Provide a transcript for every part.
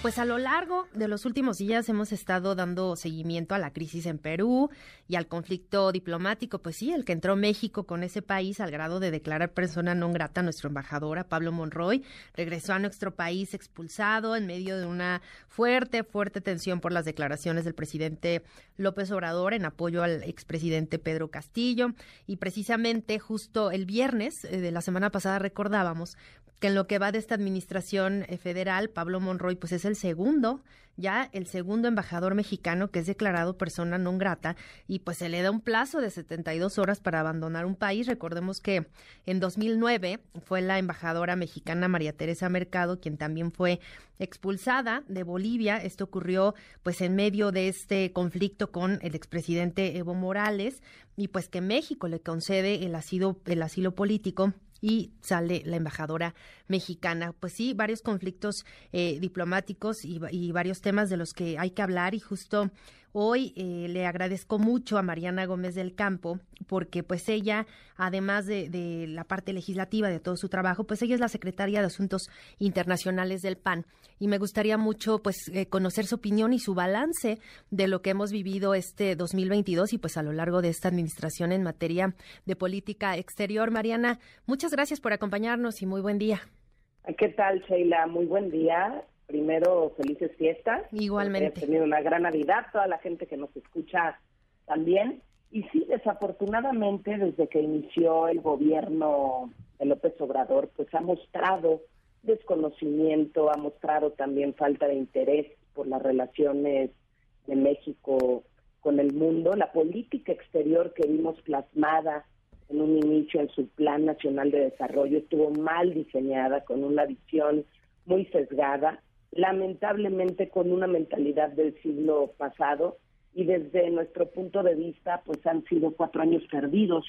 Pues a lo largo de los últimos días hemos estado dando seguimiento a la crisis en Perú y al conflicto diplomático, pues sí, el que entró México con ese país al grado de declarar persona non grata a nuestro embajador, a Pablo Monroy, regresó a nuestro país expulsado en medio de una fuerte, fuerte tensión por las declaraciones del presidente López Obrador en apoyo al expresidente Pedro Castillo. Y precisamente justo el viernes eh, de la semana pasada recordábamos que en lo que va de esta administración eh, federal, Pablo Monroy, pues es el segundo, ya el segundo embajador mexicano que es declarado persona non grata y pues se le da un plazo de 72 horas para abandonar un país. Recordemos que en 2009 fue la embajadora mexicana María Teresa Mercado quien también fue expulsada de Bolivia. Esto ocurrió pues en medio de este conflicto con el expresidente Evo Morales y pues que México le concede el asilo, el asilo político y sale la embajadora mexicana. Pues sí, varios conflictos eh, diplomáticos y, y, varios temas de los que hay que hablar y justo Hoy eh, le agradezco mucho a Mariana Gómez del Campo porque pues ella, además de, de, la parte legislativa de todo su trabajo, pues ella es la secretaria de Asuntos Internacionales del PAN y me gustaría mucho pues eh, conocer su opinión y su balance de lo que hemos vivido este 2022 y pues a lo largo de esta administración en materia de política exterior. Mariana, muchas gracias por acompañarnos y muy buen día. ¿Qué tal, Sheila? Muy buen día primero felices fiestas. Igualmente. He tenido una gran Navidad, toda la gente que nos escucha también. Y sí, desafortunadamente, desde que inició el gobierno de López Obrador, pues ha mostrado desconocimiento, ha mostrado también falta de interés por las relaciones de México con el mundo. La política exterior que vimos plasmada en un inicio en su Plan Nacional de Desarrollo estuvo mal diseñada, con una visión muy sesgada lamentablemente con una mentalidad del siglo pasado y desde nuestro punto de vista pues han sido cuatro años perdidos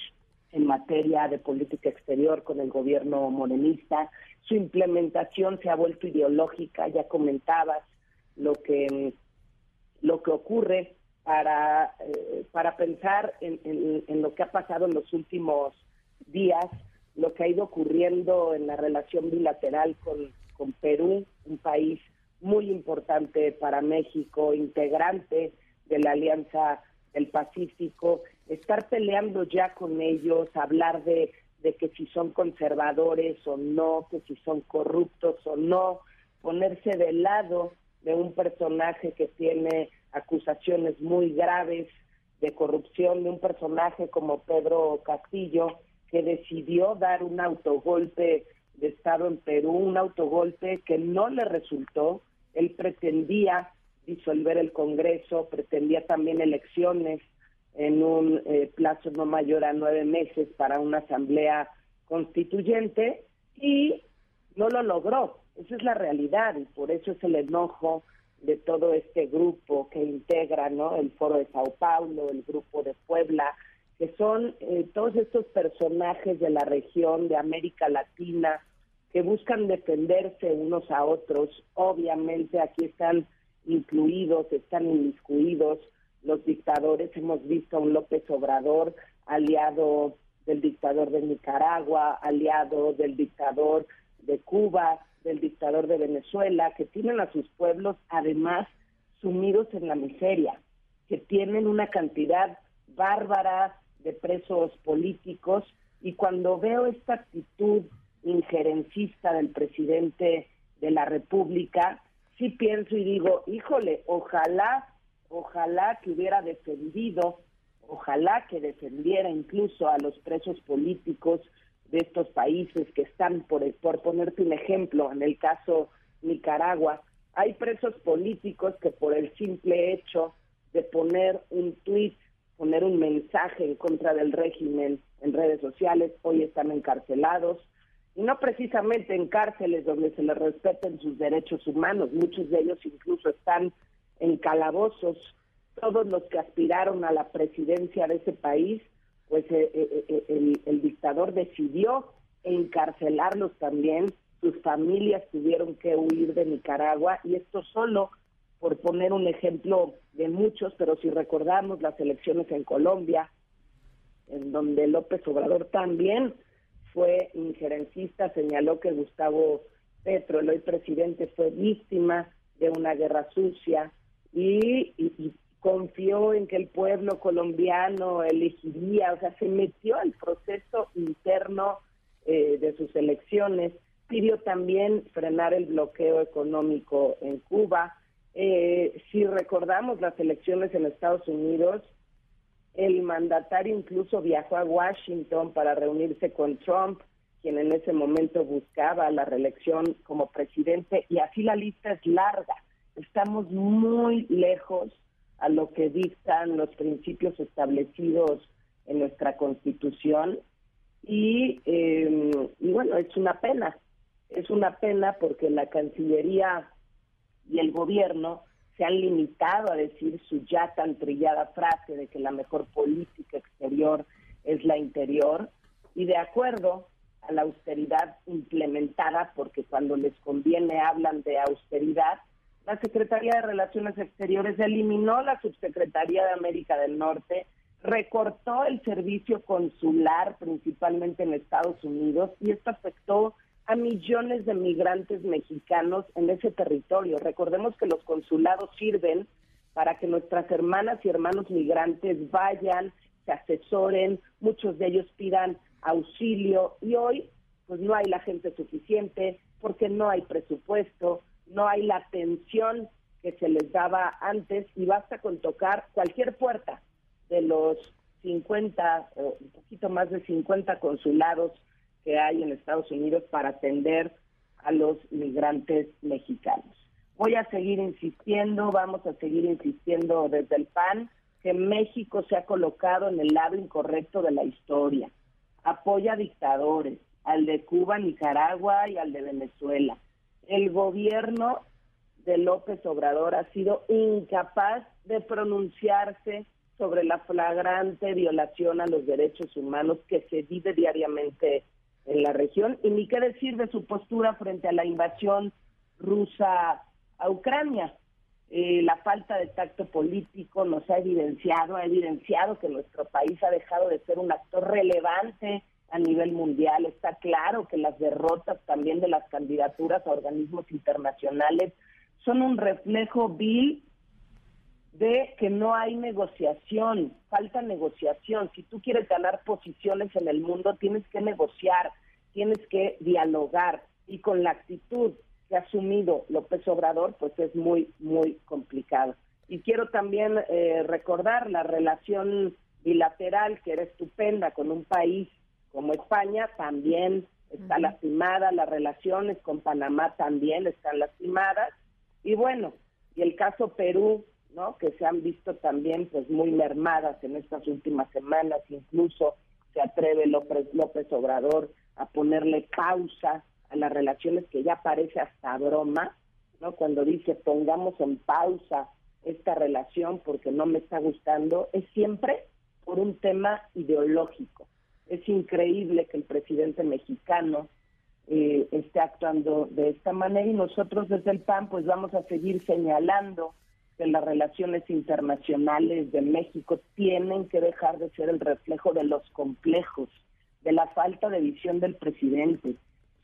en materia de política exterior con el gobierno morenista. Su implementación se ha vuelto ideológica, ya comentabas lo que lo que ocurre para, eh, para pensar en, en, lo que ha pasado en los últimos días, lo que ha ido ocurriendo en la relación bilateral con, con Perú, un país muy importante para México, integrante de la Alianza del Pacífico, estar peleando ya con ellos, hablar de, de que si son conservadores o no, que si son corruptos o no, ponerse del lado de un personaje que tiene acusaciones muy graves de corrupción, de un personaje como Pedro Castillo, que decidió dar un autogolpe de Estado en Perú, un autogolpe que no le resultó, él pretendía disolver el Congreso, pretendía también elecciones en un eh, plazo no mayor a nueve meses para una asamblea constituyente y no lo logró. Esa es la realidad y por eso es el enojo de todo este grupo que integra ¿no? el Foro de Sao Paulo, el Grupo de Puebla, que son eh, todos estos personajes de la región de América Latina, que buscan defenderse unos a otros. Obviamente aquí están incluidos, están inmiscuidos los dictadores. Hemos visto a un López Obrador aliado del dictador de Nicaragua, aliado del dictador de Cuba, del dictador de Venezuela, que tienen a sus pueblos además sumidos en la miseria, que tienen una cantidad bárbara de presos políticos y cuando veo esta actitud injerencista del presidente de la República, sí pienso y digo, híjole, ojalá, ojalá que hubiera defendido, ojalá que defendiera incluso a los presos políticos de estos países que están, por, por ponerte un ejemplo, en el caso Nicaragua, hay presos políticos que por el simple hecho de poner un tuit, poner un mensaje en contra del régimen en redes sociales, hoy están encarcelados, no precisamente en cárceles donde se les respeten sus derechos humanos, muchos de ellos incluso están en calabozos. Todos los que aspiraron a la presidencia de ese país, pues eh, eh, eh, el, el dictador decidió encarcelarlos también, sus familias tuvieron que huir de Nicaragua y esto solo por poner un ejemplo de muchos, pero si recordamos las elecciones en Colombia, en donde López Obrador también fue injerencista señaló que Gustavo Petro, el hoy presidente, fue víctima de una guerra sucia y, confió en que el pueblo colombiano elegiría, o sea, se metió al proceso interno eh, de sus elecciones, pidió también frenar el bloqueo económico en Cuba. Eh, si recordamos las elecciones en Estados Unidos, el mandatario incluso viajó a Washington para reunirse con Trump, quien en ese momento buscaba la reelección como presidente, y así la lista es larga. Estamos muy lejos a lo que dictan los principios establecidos en nuestra Constitución y, em, y bueno, es una pena, es una pena porque la Cancillería y el gobierno se han limitado a decir su ya tan trillada frase de que la mejor política exterior es la interior y de acuerdo a la austeridad implementada, porque cuando les conviene hablan de austeridad, la Secretaría de Relaciones Exteriores eliminó la Subsecretaría de América del Norte, recortó el servicio consular, principalmente en Estados Unidos, y esto afectó a millones de migrantes mexicanos en ese territorio. Recordemos que los consulados sirven para que nuestras hermanas y hermanos migrantes vayan, se asesoren, muchos de ellos pidan auxilio y hoy pues no hay la gente suficiente porque no hay presupuesto, no hay la atención que se les daba antes y basta con tocar cualquier puerta de los 50 o un poquito más de 50 consulados que hay en Estados Unidos para atender a los migrantes mexicanos. Voy a seguir insistiendo, vamos a seguir insistiendo desde el PAN que México se ha colocado en el lado incorrecto de la historia. Apoya dictadores, al de Cuba, Nicaragua y al de Venezuela. El gobierno de López Obrador ha sido incapaz de pronunciarse sobre la flagrante violación a los derechos humanos que se vive diariamente en la región y ni qué decir de su postura frente a la invasión rusa a Ucrania. Eh, la falta de tacto político nos ha evidenciado, ha evidenciado que nuestro país ha dejado de ser un actor relevante a nivel mundial. Está claro que las derrotas también de las candidaturas a organismos internacionales son un reflejo vil de que no hay negociación, falta negociación. Si tú quieres ganar posiciones en el mundo, tienes que negociar, tienes que dialogar y con la actitud que ha asumido López Obrador, pues es muy, muy complicado. Y quiero también eh, recordar la relación bilateral que era estupenda con un país como España, también está lastimada, las relaciones con Panamá también están lastimadas. Y bueno, y el caso Perú, ¿no? que se han visto también pues muy mermadas en estas últimas semanas, incluso se atreve López, López Obrador a ponerle pausa a las relaciones que ya parece hasta broma, ¿no? Cuando dice pongamos en pausa esta relación porque no me está gustando, es siempre por un tema ideológico. Es increíble que el presidente mexicano eh, esté actuando de esta manera y nosotros desde el PAN pues vamos a seguir señalando que las relaciones internacionales de México tienen que dejar de ser el reflejo de los complejos, de la falta de visión del presidente,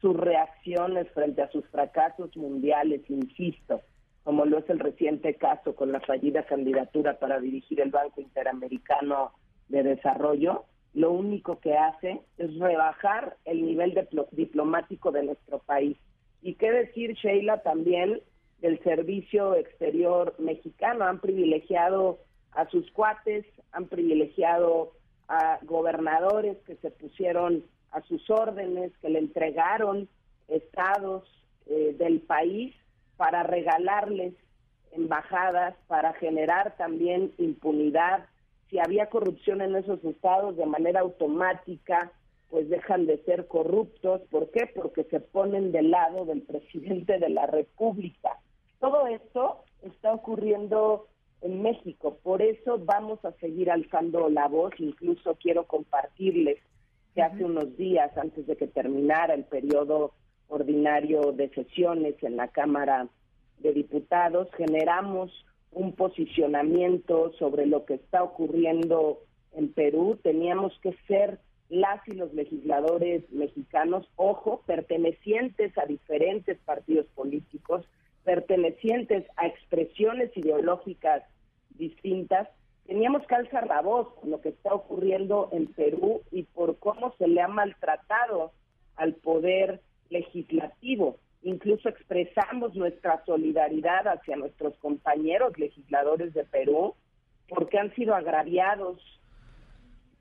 sus reacciones frente a sus fracasos mundiales, insisto, como lo es el reciente caso con la fallida candidatura para dirigir el Banco Interamericano de Desarrollo, lo único que hace es rebajar el nivel diplomático de nuestro país. Y qué decir, Sheila, también del servicio exterior mexicano. Han privilegiado a sus cuates, han privilegiado a gobernadores que se pusieron a sus órdenes, que le entregaron estados eh, del país para regalarles embajadas, para generar también impunidad. Si había corrupción en esos estados de manera automática, pues dejan de ser corruptos. ¿Por qué? Porque se ponen del lado del presidente de la República. Todo esto está ocurriendo en México, por eso vamos a seguir alzando la voz, incluso quiero compartirles que hace unos días, antes de que terminara el periodo ordinario de sesiones en la Cámara de Diputados, generamos un posicionamiento sobre lo que está ocurriendo en Perú. Teníamos que ser las y los legisladores mexicanos, ojo, pertenecientes a diferentes partidos políticos, pertenecientes a expresiones ideológicas distintas, teníamos que alzar la voz con lo que está ocurriendo en Perú y por cómo se le ha maltratado al poder legislativo. Incluso expresamos nuestra solidaridad hacia nuestros compañeros legisladores de Perú porque han sido agraviados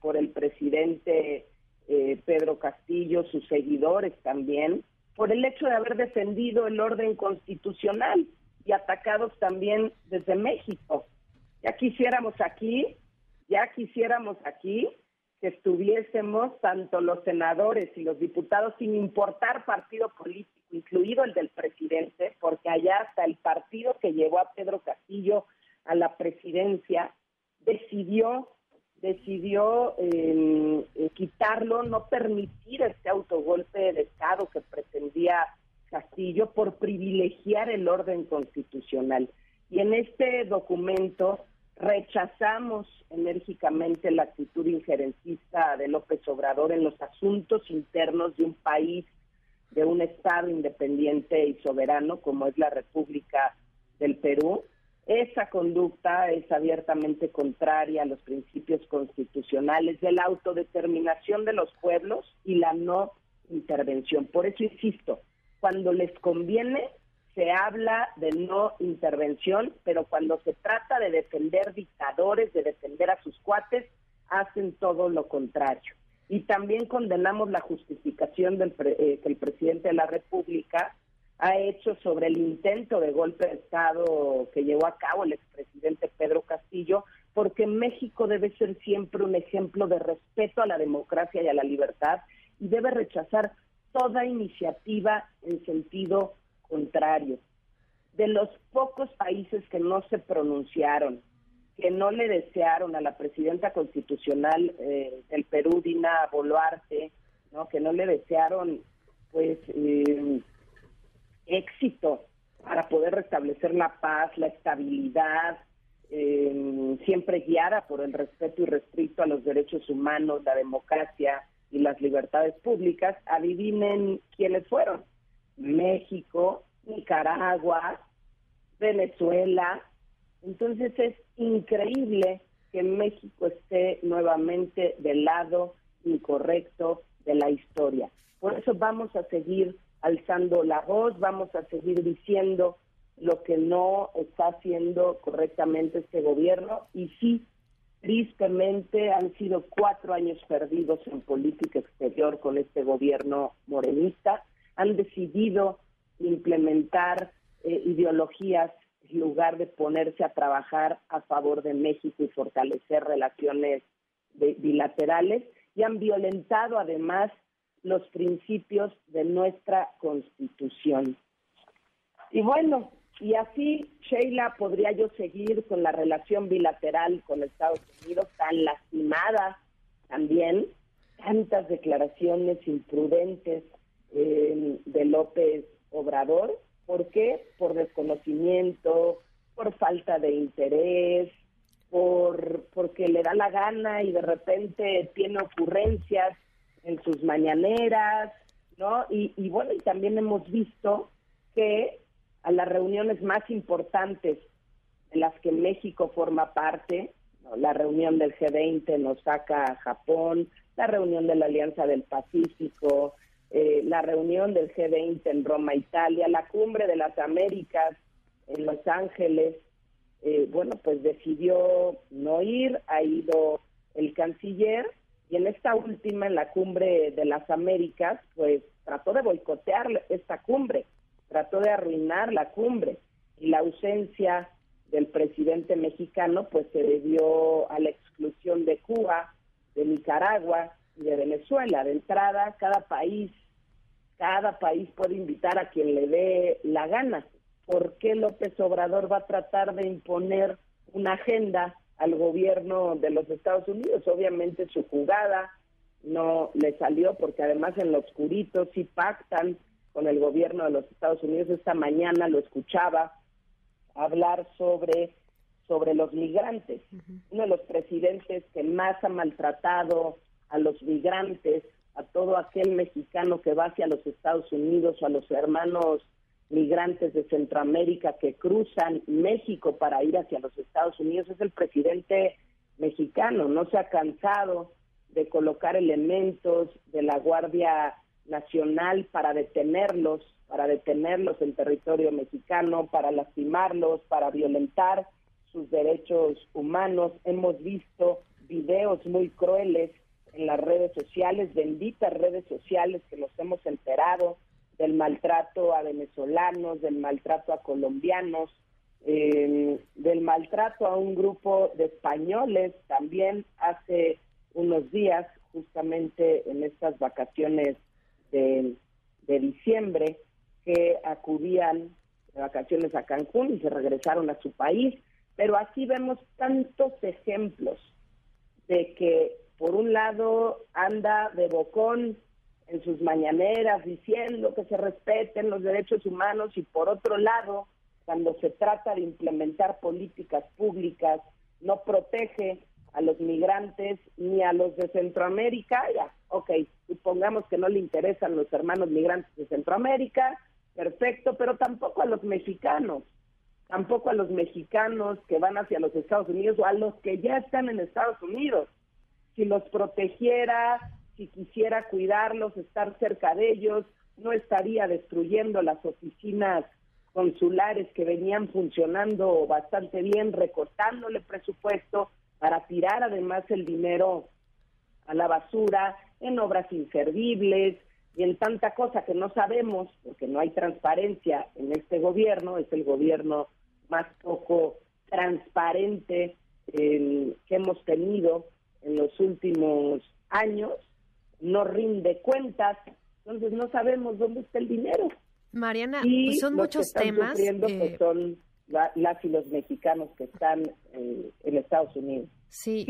por el presidente eh, Pedro Castillo, sus seguidores también, por el hecho de haber defendido el orden constitucional y atacados también desde México. Ya quisiéramos aquí, ya quisiéramos aquí que estuviésemos tanto los senadores y los diputados sin importar partido político, incluido el del presidente, porque allá hasta el partido que llevó a Pedro Castillo a la presidencia decidió decidió em, eh, quitarlo, no permitir este autogolpe de Estado que pretendía Castillo por privilegiar el orden constitucional. Y en este documento rechazamos enérgicamente la actitud injerencista de López Obrador en los asuntos internos de un país, de un Estado independiente y soberano como es la República del Perú, esa conducta es abiertamente contraria a los principios constitucionales de la autodeterminación de los pueblos y la no intervención. Por eso insisto, cuando les conviene se habla de no intervención, pero cuando se trata de defender dictadores, de defender a sus cuates, hacen todo lo contrario. Y también condenamos la justificación del eh, que el presidente de la República ha hecho sobre el intento de golpe de Estado que llevó a cabo el expresidente Pedro Castillo, porque México debe ser siempre un ejemplo de respeto a la democracia y a la libertad y debe rechazar toda iniciativa en sentido contrario. De los pocos países que no se pronunciaron, que no le desearon a la presidenta constitucional eh, del Perú, Dina Boluarte, ¿no? que no le desearon pues eh, éxito para poder restablecer la paz, la estabilidad, eh, siempre guiada por el respeto irrestricto a los derechos humanos, la democracia y las libertades públicas, adivinen quiénes fueron. México, Nicaragua, Venezuela. Entonces es increíble que México esté nuevamente del lado incorrecto de la historia. Por eso vamos a seguir alzando la voz, vamos a seguir diciendo lo que no está haciendo correctamente este gobierno. Y sí, tristemente han sido cuatro años perdidos en política exterior con este gobierno morenista, han decidido implementar eh, ideologías en lugar de ponerse a trabajar a favor de México y fortalecer relaciones bilaterales. Y han violentado además los principios de nuestra Constitución. Y bueno, y así, Sheila, podría yo seguir con la relación bilateral con Estados Unidos, tan lastimada también, tantas declaraciones imprudentes eh, de López Obrador. ¿Por qué? Por desconocimiento, por falta de interés, por porque le da la gana y de repente tiene ocurrencias en sus mañaneras, ¿no? Y, bueno, y también hemos visto que a las reuniones más importantes en las que México forma parte, la reunión del G20 nos saca a Japón, la reunión de la Alianza del Pacífico, eh, la reunión del G20 en Roma, Italia, la cumbre de las Américas en Los Ángeles, eh, bueno, pues decidió no ir, ha ido el canciller y en esta última, en la cumbre de las Américas, pues trató de boicotear esta cumbre, trató de arruinar la cumbre y la ausencia del presidente mexicano pues se debió a la exclusión de Cuba, de Nicaragua y de Venezuela. De entrada, cada país, cada país puede invitar a quien le dé la gana. ¿Por qué López Obrador va a tratar de imponer una agenda al gobierno de los Estados Unidos. Obviamente su jugada no le salió porque además en lo oscurito sí pactan con el gobierno de los Estados Unidos. Esta mañana lo escuchaba hablar sobre, sobre los migrantes. Uno de los presidentes que más ha maltratado a los migrantes, a todo aquel mexicano que va hacia los Estados Unidos o a los hermanos migrantes de Centroamérica que cruzan México para ir hacia los Estados Unidos, es el presidente mexicano, no se ha cansado de colocar elementos de la Guardia Nacional para detenerlos, para detenerlos en territorio mexicano, para lastimarlos, para violentar sus derechos humanos. Hemos visto videos muy crueles en las redes sociales, benditas redes sociales que nos hemos enterado del maltrato a venezolanos, del maltrato a colombianos, eh, del maltrato a un grupo de españoles también hace unos días, justamente en estas vacaciones de, de diciembre, que acudían de vacaciones a Cancún y se regresaron a su país. Pero aquí vemos tantos ejemplos de que, por un lado, anda de bocón en sus mañaneras diciendo que se respeten los derechos humanos y, por otro lado, cuando se trata de implementar políticas públicas, no protege a los migrantes ni a los de Centroamérica, ya, ok, supongamos que no le interesan los hermanos migrantes de Centroamérica, perfecto, pero tampoco a los mexicanos, tampoco a los mexicanos que van hacia los Estados Unidos o a los que ya están en Estados Unidos. Si los protegiera, si quisiera cuidarlos, estar cerca de ellos, no estaría destruyendo las oficinas consulares que venían funcionando bastante bien, recortándole presupuesto para tirar además el dinero a la basura en obras inservibles y en tanta cosa que no sabemos, porque no hay transparencia en este gobierno, es el gobierno más poco transparente que hemos tenido en los últimos años, no rinde cuentas, entonces no sabemos dónde está el dinero. Mariana, pues son muchos temas. Pues, eh, son las y los mexicanos que están eh, en Estados Unidos. Sí,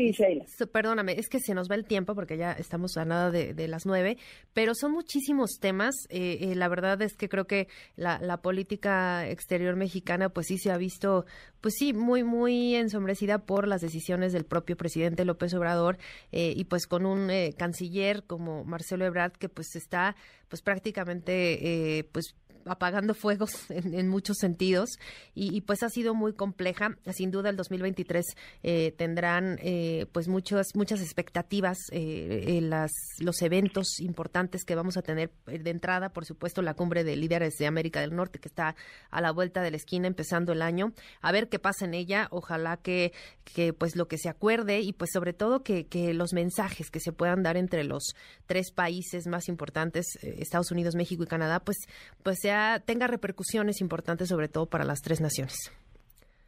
perdóname, es que se nos va el tiempo porque ya estamos a nada de, las nueve, pero son muchísimos temas. Eh, eh, la verdad es que creo que la, la, política exterior mexicana, pues sí se ha visto, pues sí, muy, muy ensombrecida por las decisiones del propio presidente López Obrador y pues con un canciller como Marcelo Ebrard que pues está, pues prácticamente, pues apagando fuegos en, muchos sentidos y, pues ha sido muy compleja. Sin duda el 2023 eh, tendrán eh, pues muchas muchas expectativas eh, las los eventos importantes que vamos a tener de entrada, por supuesto la cumbre de líderes de América del Norte que está a la vuelta de la esquina empezando el año. A ver qué pasa en ella. Ojalá que que pues lo que se acuerde y pues sobre todo que, que los mensajes que se puedan dar entre los tres países más importantes Estados Unidos, México y Canadá pues pues sea tenga repercusiones importantes, sobre todo para las tres naciones.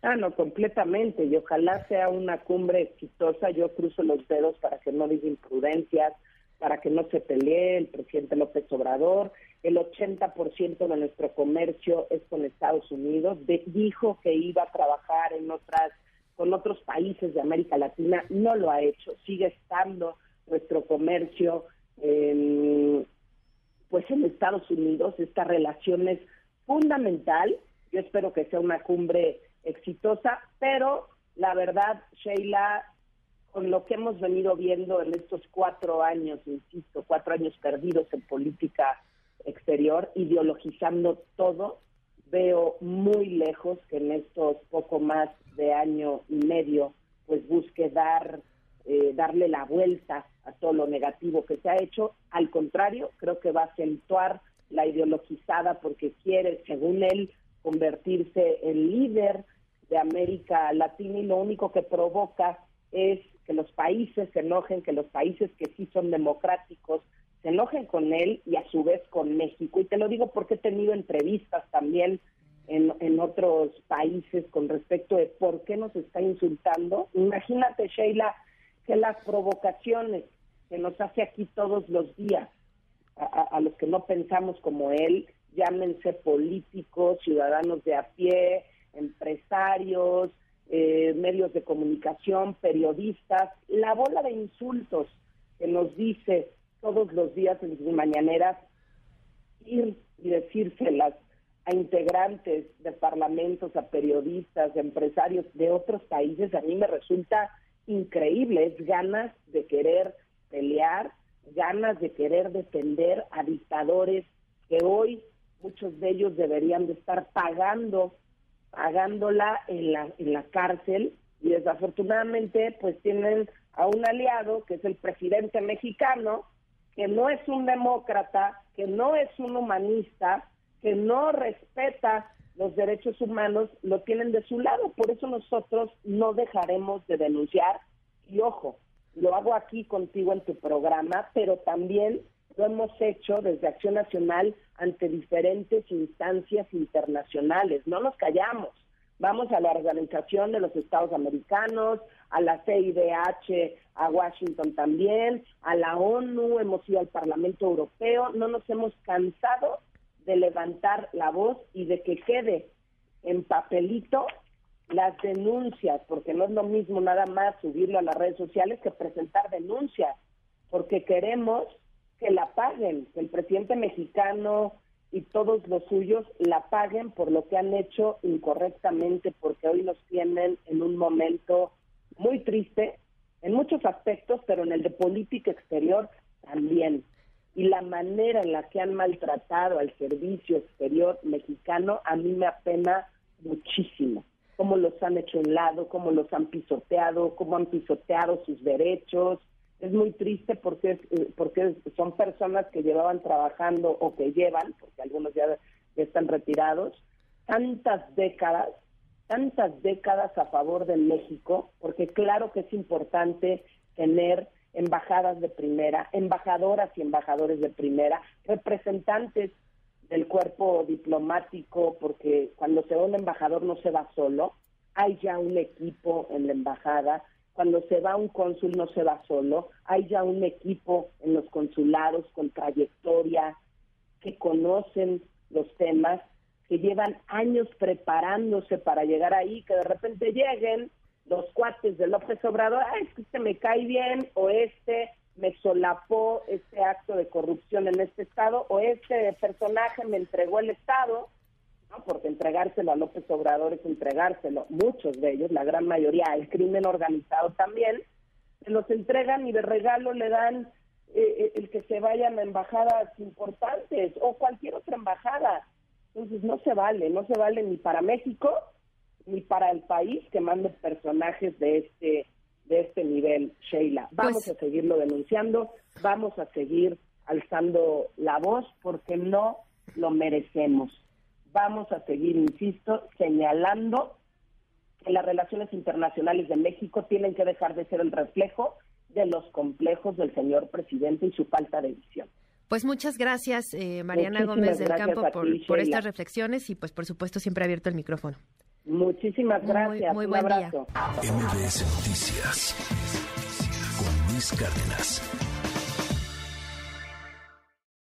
Ah, no, completamente. Y ojalá sea una cumbre exitosa. Yo cruzo los dedos para que no diga imprudencias, para que no se pelee el presidente López Obrador. El 80% de nuestro comercio es con Estados Unidos. dijo que iba a trabajar en otras con otros países de América Latina. No lo ha hecho. Sigue estando nuestro comercio en pues en Estados Unidos esta relación es fundamental. Yo espero que sea una cumbre exitosa, pero la verdad, Sheila, con lo que hemos venido viendo en estos cuatro años, insisto, cuatro años perdidos en política exterior, ideologizando todo, veo muy lejos que en estos poco más de año y medio, pues busque dar eh, darle la vuelta a todo lo negativo que se ha hecho. Al contrario, creo que va a acentuar la ideologizada porque quiere, según él, convertirse en líder de América Latina y lo único que provoca es que los países se enojen, que los países que sí son democráticos se enojen con él y a su vez con México. Y te lo digo porque he tenido entrevistas también en, en otros países con respecto de por qué nos está insultando. Imagínate, Sheila, que las provocaciones que nos hace aquí todos los días a, los que no pensamos como él, llámense políticos, ciudadanos de a pie, empresarios, eh, medios de comunicación, periodistas, la bola de insultos que nos dice todos los días en sus mañaneras, ir y decírselas a integrantes de parlamentos, a periodistas, empresarios de otros países, a mí me resulta increíble, es ganas de querer pelear, ganas de querer defender a dictadores que hoy muchos de ellos deberían de estar pagando, pagándola en la, en la cárcel. Y desafortunadamente pues tienen a un aliado que es el presidente mexicano, que no es un demócrata, que no es un humanista, que no respeta los derechos humanos, lo tienen de su lado. Por eso nosotros no dejaremos de denunciar. Y ojo, lo hago aquí contigo en tu programa, pero también lo hemos hecho desde Acción Nacional ante diferentes instancias internacionales. No nos callamos. Vamos a la Organización de los Estados Americanos, a la CIDH, a Washington también, a la ONU, hemos ido al Parlamento Europeo, no nos hemos cansado de levantar la voz y de que quede en papelito las denuncias, porque no es lo mismo nada más subirlo a las redes sociales que presentar denuncias, porque queremos que la paguen, que el presidente mexicano, y todos los suyos la paguen por lo que han hecho incorrectamente, porque hoy nos tienen en un momento muy triste en muchos aspectos, pero en el de política exterior también. Y la manera en la que han maltratado al servicio exterior mexicano a mí me apena muchísimo. Cómo los han hecho en lado, cómo los han pisoteado, cómo han pisoteado sus derechos, es muy triste porque eh, porque son personas que llevaban trabajando o que llevan, porque algunos ya, están retirados, tantas décadas, tantas décadas a favor de México, porque claro que es importante tener embajadas de primera, embajadoras y embajadores de primera, representantes del cuerpo diplomático, porque cuando se va un embajador no se va solo, hay ya un equipo en la embajada, cuando se va un cónsul no se va solo, hay ya un equipo en los consulados con trayectoria, que conocen los temas, que llevan años preparándose para llegar ahí, que de repente lleguen los cuates de López Obrador, ah, es que este me cae bien, o este me solapó este acto de corrupción en este estado, o este personaje me entregó el estado, porque entregárselo a López Obrador es entregárselo, muchos de ellos, la gran mayoría, el crimen organizado también, se los entregan y de regalo le dan eh, eh, el que se vayan a embajadas importantes o cualquier otra embajada. Entonces no se vale, no se vale ni para México ni para el país que mande personajes de este de este nivel, Sheila. Vamos pues a seguirlo denunciando, vamos a seguir alzando la voz porque no lo merecemos vamos a seguir, insisto, señalando que las relaciones internacionales de México tienen que dejar de ser el reflejo de los complejos del señor presidente y su falta de visión. Pues muchas gracias, eh, Mariana Gómez del Campo, por, estas reflexiones y pues por supuesto siempre abierto el micrófono. Muchísimas gracias. Muy, buen día. MBS Noticias con Luis Cárdenas.